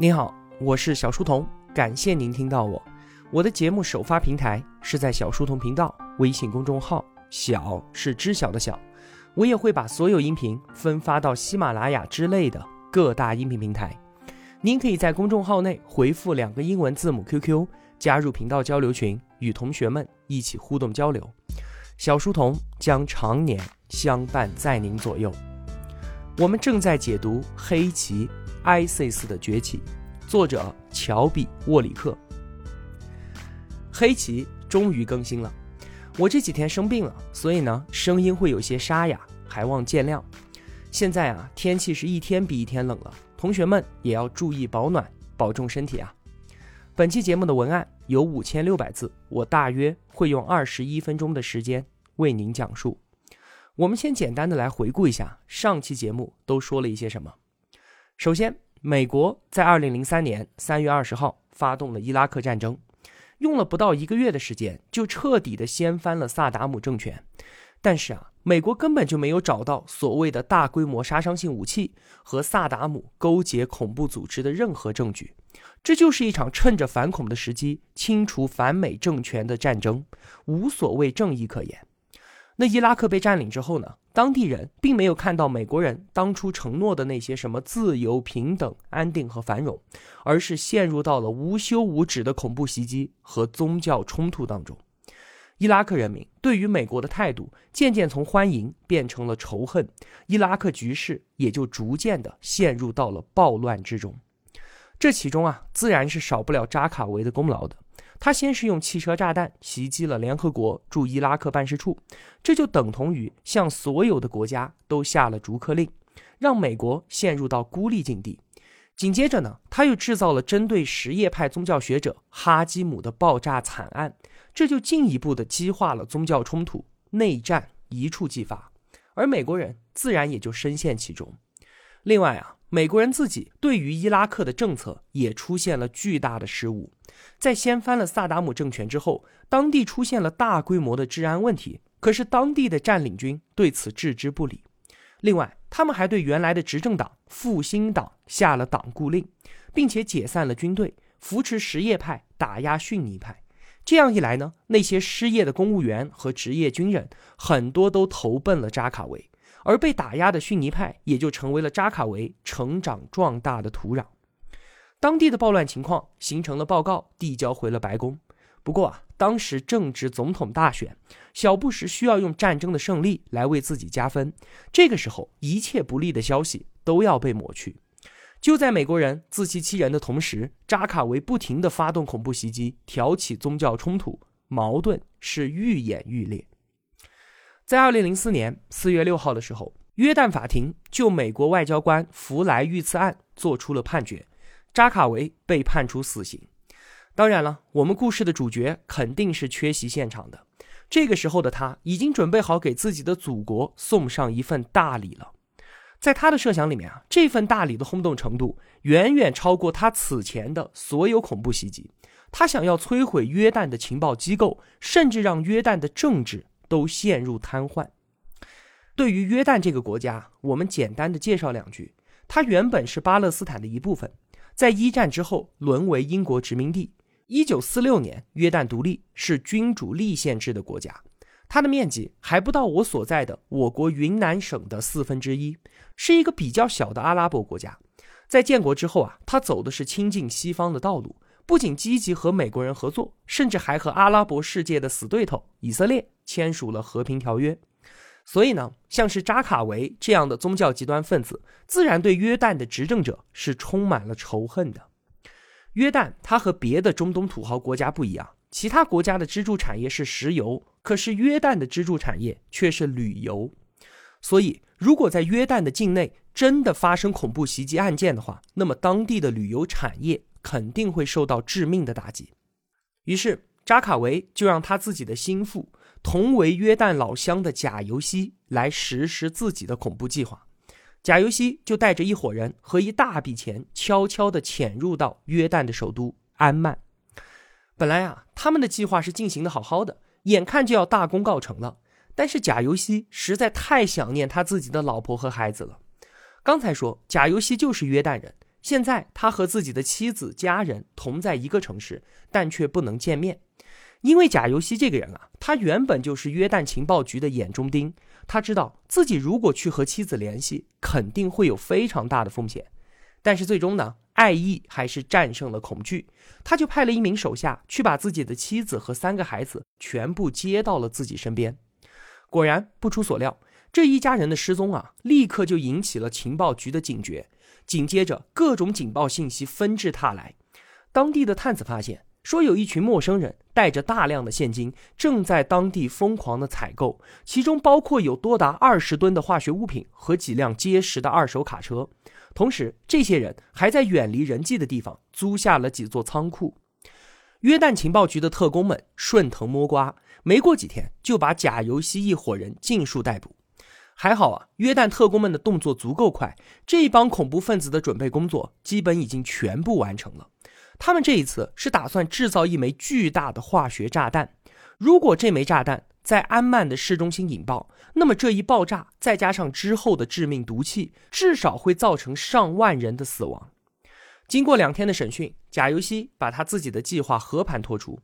您好，我是小书童，感谢您听到我。我的节目首发平台是在小书童频道微信公众号，小是知晓的小。我也会把所有音频分发到喜马拉雅之类的各大音频平台。您可以在公众号内回复两个英文字母 QQ，加入频道交流群，与同学们一起互动交流。小书童将常年相伴在您左右。我们正在解读《黑棋》。ISIS 的崛起，作者乔比沃里克。黑棋终于更新了，我这几天生病了，所以呢声音会有些沙哑，还望见谅。现在啊天气是一天比一天冷了，同学们也要注意保暖，保重身体啊。本期节目的文案有五千六百字，我大约会用二十一分钟的时间为您讲述。我们先简单的来回顾一下上期节目都说了一些什么。首先，美国在二零零三年三月二十号发动了伊拉克战争，用了不到一个月的时间，就彻底的掀翻了萨达姆政权。但是啊，美国根本就没有找到所谓的大规模杀伤性武器和萨达姆勾结恐怖组织的任何证据，这就是一场趁着反恐的时机清除反美政权的战争，无所谓正义可言。那伊拉克被占领之后呢？当地人并没有看到美国人当初承诺的那些什么自由、平等、安定和繁荣，而是陷入到了无休无止的恐怖袭击和宗教冲突当中。伊拉克人民对于美国的态度渐渐从欢迎变成了仇恨，伊拉克局势也就逐渐的陷入到了暴乱之中。这其中啊，自然是少不了扎卡维的功劳的。他先是用汽车炸弹袭击了联合国驻伊拉克办事处，这就等同于向所有的国家都下了逐客令，让美国陷入到孤立境地。紧接着呢，他又制造了针对什叶派宗教学者哈基姆的爆炸惨案，这就进一步的激化了宗教冲突，内战一触即发，而美国人自然也就深陷其中。另外啊。美国人自己对于伊拉克的政策也出现了巨大的失误，在掀翻了萨达姆政权之后，当地出现了大规模的治安问题，可是当地的占领军对此置之不理。另外，他们还对原来的执政党复兴党下了党锢令，并且解散了军队，扶持什叶派打压逊尼派。这样一来呢，那些失业的公务员和职业军人很多都投奔了扎卡维。而被打压的逊尼派也就成为了扎卡维成长壮大的土壤。当地的暴乱情况形成了报告，递交回了白宫。不过啊，当时正值总统大选，小布什需要用战争的胜利来为自己加分。这个时候，一切不利的消息都要被抹去。就在美国人自欺欺人的同时，扎卡维不停地发动恐怖袭击，挑起宗教冲突，矛盾是愈演愈烈。在二零零四年四月六号的时候，约旦法庭就美国外交官弗莱遇刺案做出了判决，扎卡维被判处死刑。当然了，我们故事的主角肯定是缺席现场的。这个时候的他已经准备好给自己的祖国送上一份大礼了。在他的设想里面啊，这份大礼的轰动程度远远超过他此前的所有恐怖袭击。他想要摧毁约旦的情报机构，甚至让约旦的政治。都陷入瘫痪。对于约旦这个国家，我们简单的介绍两句：它原本是巴勒斯坦的一部分，在一战之后沦为英国殖民地。一九四六年，约旦独立，是君主立宪制的国家。它的面积还不到我所在的我国云南省的四分之一，是一个比较小的阿拉伯国家。在建国之后啊，它走的是亲近西方的道路。不仅积极和美国人合作，甚至还和阿拉伯世界的死对头以色列签署了和平条约。所以呢，像是扎卡维这样的宗教极端分子，自然对约旦的执政者是充满了仇恨的。约旦它和别的中东土豪国家不一样，其他国家的支柱产业是石油，可是约旦的支柱产业却是旅游。所以，如果在约旦的境内真的发生恐怖袭击案件的话，那么当地的旅游产业。肯定会受到致命的打击，于是扎卡维就让他自己的心腹，同为约旦老乡的贾尤西来实施自己的恐怖计划。贾尤西就带着一伙人和一大笔钱，悄悄地潜入到约旦的首都安曼。本来啊，他们的计划是进行的好好的，眼看就要大功告成了。但是贾尤西实在太想念他自己的老婆和孩子了。刚才说贾尤西就是约旦人。现在他和自己的妻子、家人同在一个城市，但却不能见面，因为贾尤西这个人啊，他原本就是约旦情报局的眼中钉。他知道自己如果去和妻子联系，肯定会有非常大的风险。但是最终呢，爱意还是战胜了恐惧。他就派了一名手下去把自己的妻子和三个孩子全部接到了自己身边。果然，不出所料，这一家人的失踪啊，立刻就引起了情报局的警觉。紧接着，各种警报信息纷至沓来。当地的探子发现，说有一群陌生人带着大量的现金，正在当地疯狂的采购，其中包括有多达二十吨的化学物品和几辆结实的二手卡车。同时，这些人还在远离人迹的地方租下了几座仓库。约旦情报局的特工们顺藤摸瓜，没过几天就把贾尤西一伙人尽数逮捕。还好啊，约旦特工们的动作足够快，这一帮恐怖分子的准备工作基本已经全部完成了。他们这一次是打算制造一枚巨大的化学炸弹。如果这枚炸弹在安曼的市中心引爆，那么这一爆炸再加上之后的致命毒气，至少会造成上万人的死亡。经过两天的审讯，贾尤西把他自己的计划和盘托出。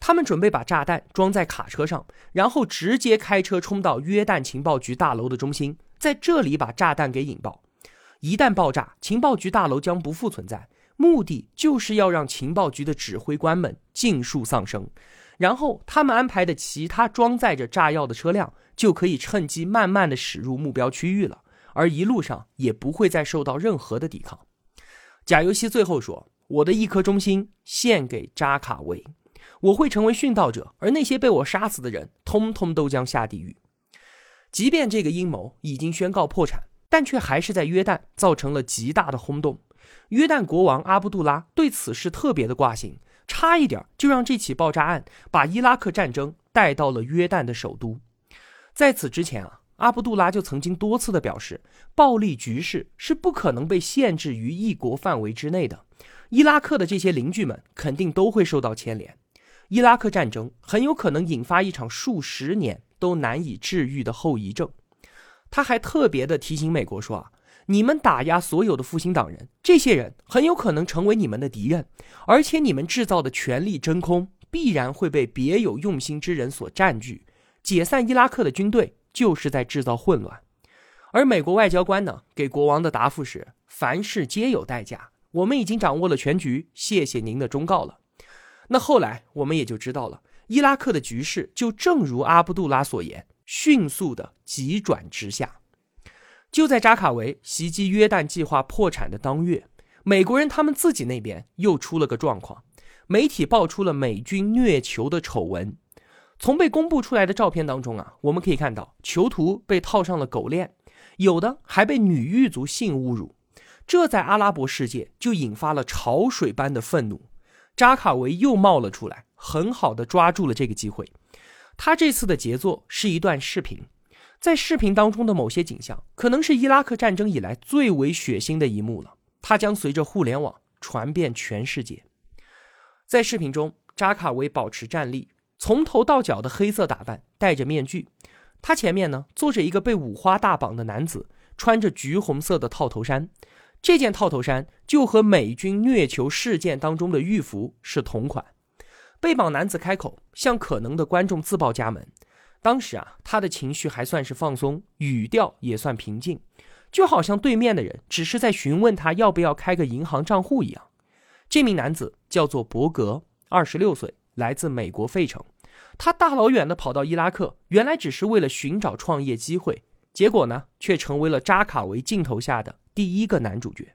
他们准备把炸弹装在卡车上，然后直接开车冲到约旦情报局大楼的中心，在这里把炸弹给引爆。一旦爆炸，情报局大楼将不复存在。目的就是要让情报局的指挥官们尽数丧生，然后他们安排的其他装载着炸药的车辆就可以趁机慢慢的驶入目标区域了，而一路上也不会再受到任何的抵抗。贾尤西最后说：“我的一颗忠心献给扎卡维。”我会成为殉道者，而那些被我杀死的人，通通都将下地狱。即便这个阴谋已经宣告破产，但却还是在约旦造成了极大的轰动。约旦国王阿卜杜拉对此事特别的挂心，差一点就让这起爆炸案把伊拉克战争带到了约旦的首都。在此之前啊，阿卜杜拉就曾经多次的表示，暴力局势是不可能被限制于一国范围之内的，伊拉克的这些邻居们肯定都会受到牵连。伊拉克战争很有可能引发一场数十年都难以治愈的后遗症。他还特别的提醒美国说：“啊，你们打压所有的复兴党人，这些人很有可能成为你们的敌人，而且你们制造的权力真空必然会被别有用心之人所占据。解散伊拉克的军队就是在制造混乱。”而美国外交官呢，给国王的答复是：“凡事皆有代价，我们已经掌握了全局，谢谢您的忠告了。”那后来我们也就知道了，伊拉克的局势就正如阿卜杜拉所言，迅速的急转直下。就在扎卡维袭击约旦计划破产的当月，美国人他们自己那边又出了个状况，媒体爆出了美军虐囚的丑闻。从被公布出来的照片当中啊，我们可以看到囚徒被套上了狗链，有的还被女狱卒性侮辱，这在阿拉伯世界就引发了潮水般的愤怒。扎卡维又冒了出来，很好的抓住了这个机会。他这次的杰作是一段视频，在视频当中的某些景象，可能是伊拉克战争以来最为血腥的一幕了。它将随着互联网传遍全世界。在视频中，扎卡维保持站立，从头到脚的黑色打扮，戴着面具。他前面呢坐着一个被五花大绑的男子，穿着橘红色的套头衫。这件套头衫就和美军虐囚事件当中的狱服是同款。被绑男子开口向可能的观众自报家门。当时啊，他的情绪还算是放松，语调也算平静，就好像对面的人只是在询问他要不要开个银行账户一样。这名男子叫做伯格，二十六岁，来自美国费城。他大老远的跑到伊拉克，原来只是为了寻找创业机会，结果呢，却成为了扎卡维镜头下的。第一个男主角。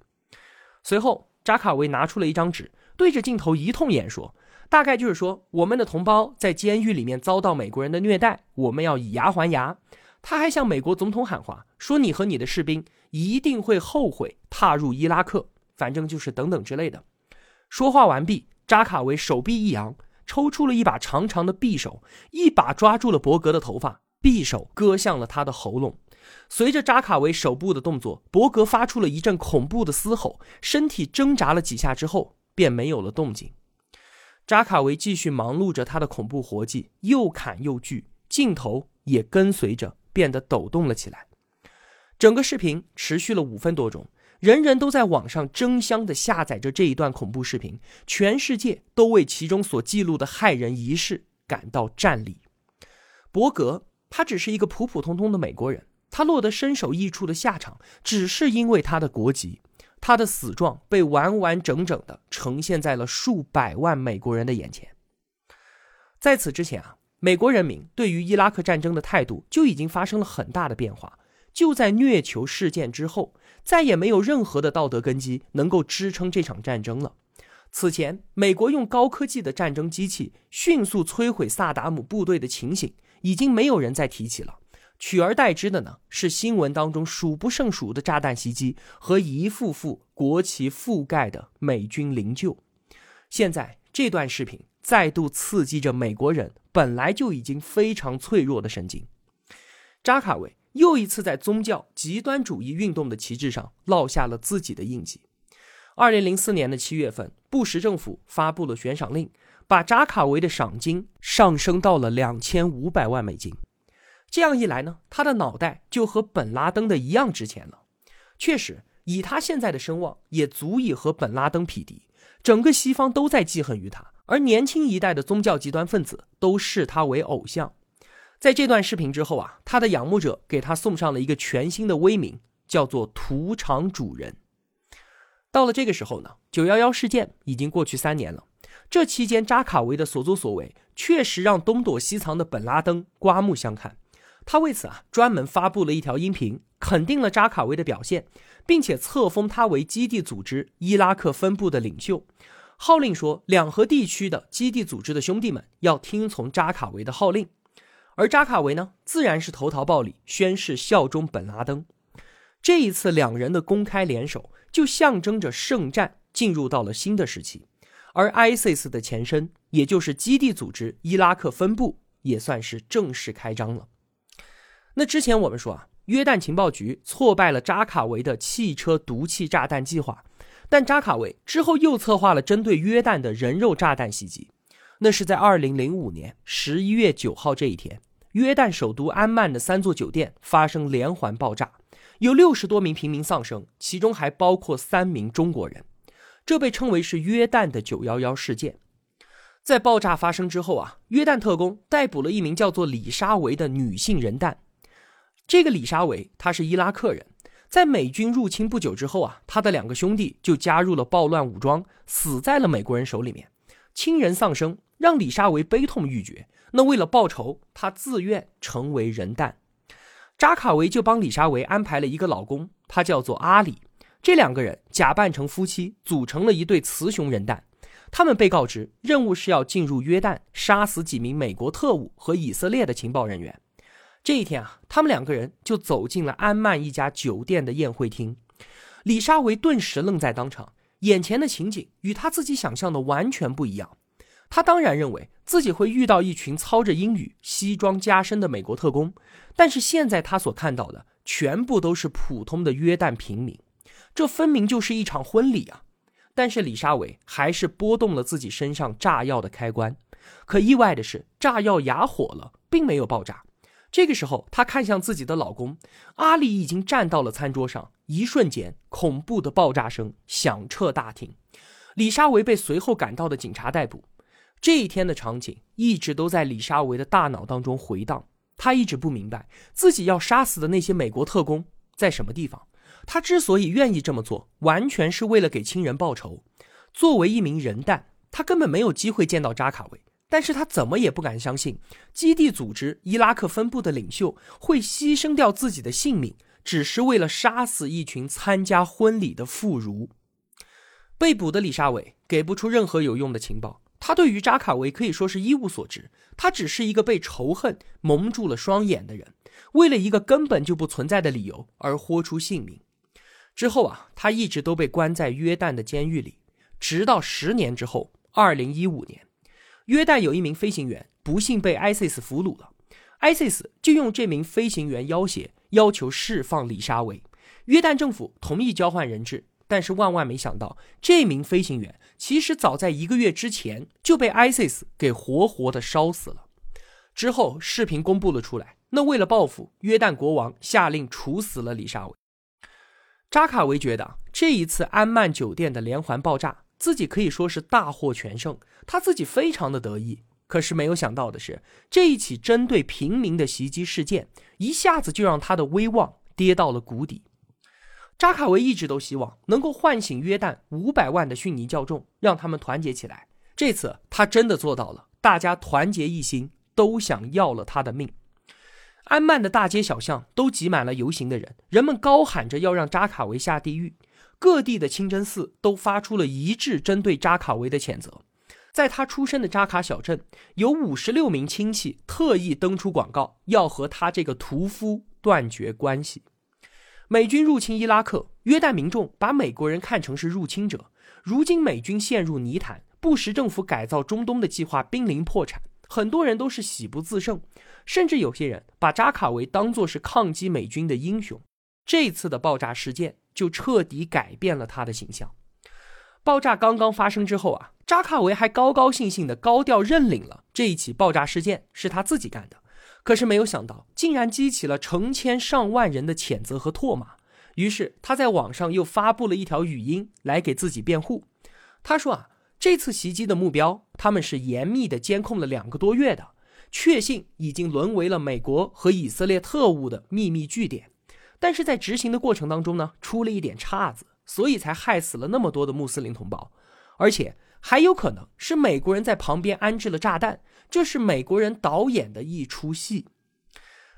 随后，扎卡维拿出了一张纸，对着镜头一通演说，大概就是说，我们的同胞在监狱里面遭到美国人的虐待，我们要以牙还牙。他还向美国总统喊话，说你和你的士兵一定会后悔踏入伊拉克，反正就是等等之类的。说话完毕，扎卡维手臂一扬，抽出了一把长长的匕首，一把抓住了伯格的头发，匕首割向了他的喉咙。随着扎卡维手部的动作，伯格发出了一阵恐怖的嘶吼，身体挣扎了几下之后，便没有了动静。扎卡维继续忙碌着他的恐怖活计，又砍又锯，镜头也跟随着变得抖动了起来。整个视频持续了五分多钟，人人都在网上争相的下载着这一段恐怖视频，全世界都为其中所记录的骇人仪式感到战栗。伯格，他只是一个普普通通的美国人，他落得身首异处的下场，只是因为他的国籍。他的死状被完完整整的呈现在了数百万美国人的眼前。在此之前啊，美国人民对于伊拉克战争的态度就已经发生了很大的变化。就在虐囚事件之后，再也没有任何的道德根基能够支撑这场战争了。此前，美国用高科技的战争机器迅速摧毁萨达姆部队的情形。已经没有人再提起了，取而代之的呢是新闻当中数不胜数的炸弹袭击和一幅幅国旗覆盖的美军灵柩。现在这段视频再度刺激着美国人本来就已经非常脆弱的神经。扎卡维又一次在宗教极端主义运动的旗帜上烙下了自己的印记。二零零四年的七月份，布什政府发布了悬赏令。把扎卡维的赏金上升到了两千五百万美金，这样一来呢，他的脑袋就和本拉登的一样值钱了。确实，以他现在的声望，也足以和本拉登匹敌。整个西方都在记恨于他，而年轻一代的宗教极端分子都视他为偶像。在这段视频之后啊，他的仰慕者给他送上了一个全新的威名，叫做“屠场主人”。到了这个时候呢，九幺幺事件已经过去三年了。这期间，扎卡维的所作所为确实让东躲西藏的本拉登刮目相看。他为此啊，专门发布了一条音频，肯定了扎卡维的表现，并且册封他为基地组织伊拉克分部的领袖，号令说，两河地区的基地组织的兄弟们要听从扎卡维的号令。而扎卡维呢，自然是投桃报李，宣誓效忠本拉登。这一次，两人的公开联手，就象征着圣战进入到了新的时期。而 ISIS 的前身，也就是基地组织伊拉克分部，也算是正式开张了。那之前我们说啊，约旦情报局挫败了扎卡维的汽车毒气炸弹计划，但扎卡维之后又策划了针对约旦的人肉炸弹袭击。那是在2005年11月9号这一天，约旦首都安曼的三座酒店发生连环爆炸，有六十多名平民丧生，其中还包括三名中国人。这被称为是约旦的九幺幺事件。在爆炸发生之后啊，约旦特工逮捕了一名叫做李沙维的女性人蛋。这个李沙维她是伊拉克人，在美军入侵不久之后啊，他的两个兄弟就加入了暴乱武装，死在了美国人手里面，亲人丧生，让李沙维悲痛欲绝。那为了报仇，他自愿成为人蛋。扎卡维就帮李沙维安排了一个老公，他叫做阿里。这两个人假扮成夫妻，组成了一对雌雄人蛋。他们被告知任务是要进入约旦，杀死几名美国特务和以色列的情报人员。这一天啊，他们两个人就走进了安曼一家酒店的宴会厅。李沙维顿时愣在当场，眼前的情景与他自己想象的完全不一样。他当然认为自己会遇到一群操着英语、西装加身的美国特工，但是现在他所看到的全部都是普通的约旦平民。这分明就是一场婚礼啊！但是李沙伟还是拨动了自己身上炸药的开关。可意外的是，炸药哑火了，并没有爆炸。这个时候，她看向自己的老公阿里，已经站到了餐桌上。一瞬间，恐怖的爆炸声响彻大厅。李沙维被随后赶到的警察逮捕。这一天的场景一直都在李沙维的大脑当中回荡。他一直不明白自己要杀死的那些美国特工在什么地方。他之所以愿意这么做，完全是为了给亲人报仇。作为一名人蛋，他根本没有机会见到扎卡维，但是他怎么也不敢相信，基地组织伊拉克分部的领袖会牺牲掉自己的性命，只是为了杀死一群参加婚礼的妇孺。被捕的李沙伟给不出任何有用的情报，他对于扎卡维可以说是一无所知，他只是一个被仇恨蒙住了双眼的人，为了一个根本就不存在的理由而豁出性命。之后啊，他一直都被关在约旦的监狱里，直到十年之后，二零一五年，约旦有一名飞行员不幸被 ISIS 俘虏了，ISIS 就用这名飞行员要挟，要求释放李沙维。约旦政府同意交换人质，但是万万没想到，这名飞行员其实早在一个月之前就被 ISIS 给活活的烧死了。之后视频公布了出来，那为了报复，约旦国王下令处死了李沙维。扎卡维觉得这一次安曼酒店的连环爆炸，自己可以说是大获全胜，他自己非常的得意。可是没有想到的是，这一起针对平民的袭击事件，一下子就让他的威望跌到了谷底。扎卡维一直都希望能够唤醒约旦五百万的逊尼教众，让他们团结起来。这次他真的做到了，大家团结一心，都想要了他的命。安曼的大街小巷都挤满了游行的人，人们高喊着要让扎卡维下地狱。各地的清真寺都发出了一致针对扎卡维的谴责。在他出生的扎卡小镇，有五十六名亲戚特意登出广告，要和他这个屠夫断绝关系。美军入侵伊拉克，约旦民众把美国人看成是入侵者。如今美军陷入泥潭，布什政府改造中东的计划濒临破产，很多人都是喜不自胜。甚至有些人把扎卡维当作是抗击美军的英雄，这次的爆炸事件就彻底改变了他的形象。爆炸刚刚发生之后啊，扎卡维还高高兴兴的高调认领了这一起爆炸事件是他自己干的，可是没有想到，竟然激起了成千上万人的谴责和唾骂。于是他在网上又发布了一条语音来给自己辩护。他说啊，这次袭击的目标他们是严密的监控了两个多月的。确信已经沦为了美国和以色列特务的秘密据点，但是在执行的过程当中呢，出了一点岔子，所以才害死了那么多的穆斯林同胞，而且还有可能是美国人在旁边安置了炸弹，这是美国人导演的一出戏。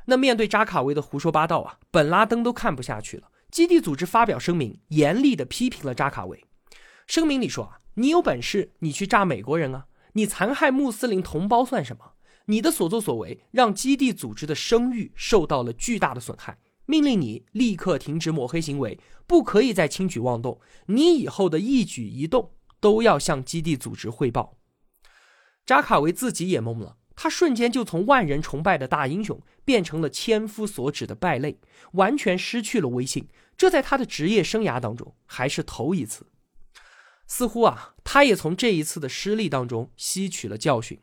那面对扎卡维的胡说八道啊，本拉登都看不下去了，基地组织发表声明，严厉的批评了扎卡维。声明里说啊，你有本事你去炸美国人啊，你残害穆斯林同胞算什么？你的所作所为让基地组织的声誉受到了巨大的损害，命令你立刻停止抹黑行为，不可以再轻举妄动。你以后的一举一动都要向基地组织汇报。扎卡维自己也懵了，他瞬间就从万人崇拜的大英雄变成了千夫所指的败类，完全失去了威信。这在他的职业生涯当中还是头一次。似乎啊，他也从这一次的失利当中吸取了教训。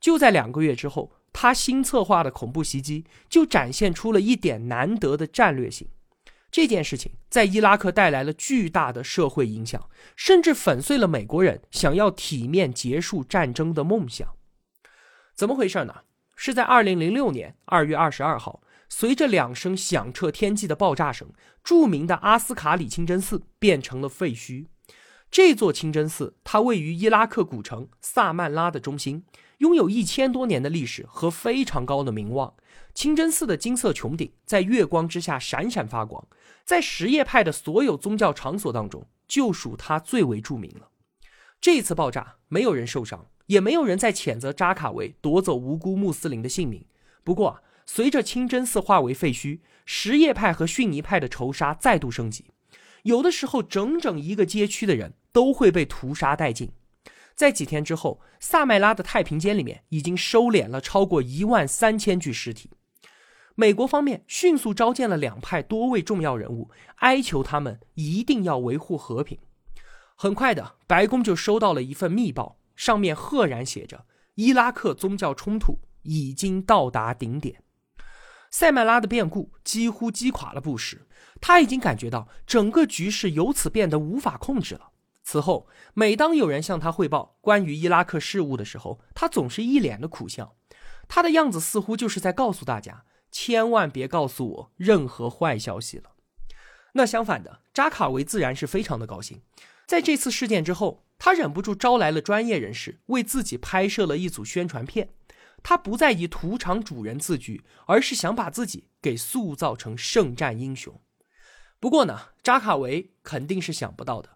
就在两个月之后，他新策划的恐怖袭击就展现出了一点难得的战略性。这件事情在伊拉克带来了巨大的社会影响，甚至粉碎了美国人想要体面结束战争的梦想。怎么回事呢？是在二零零六年二月二十二号，随着两声响彻天际的爆炸声，著名的阿斯卡里清真寺变成了废墟。这座清真寺，它位于伊拉克古城萨曼拉的中心。拥有一千多年的历史和非常高的名望，清真寺的金色穹顶在月光之下闪闪发光，在什叶派的所有宗教场所当中，就属它最为著名了。这次爆炸没有人受伤，也没有人在谴责扎卡维夺走无辜穆斯林的性命。不过，随着清真寺化为废墟，什叶派和逊尼派的仇杀再度升级，有的时候整整一个街区的人都会被屠杀殆尽。在几天之后，萨麦拉的太平间里面已经收敛了超过一万三千具尸体。美国方面迅速召见了两派多位重要人物，哀求他们一定要维护和平。很快的，白宫就收到了一份密报，上面赫然写着：“伊拉克宗教冲突已经到达顶点。”塞麦拉的变故几乎击垮了布什，他已经感觉到整个局势由此变得无法控制了。此后，每当有人向他汇报关于伊拉克事务的时候，他总是一脸的苦笑。他的样子似乎就是在告诉大家，千万别告诉我任何坏消息了。那相反的，扎卡维自然是非常的高兴。在这次事件之后，他忍不住招来了专业人士，为自己拍摄了一组宣传片。他不再以屠场主人自居，而是想把自己给塑造成圣战英雄。不过呢，扎卡维肯定是想不到的。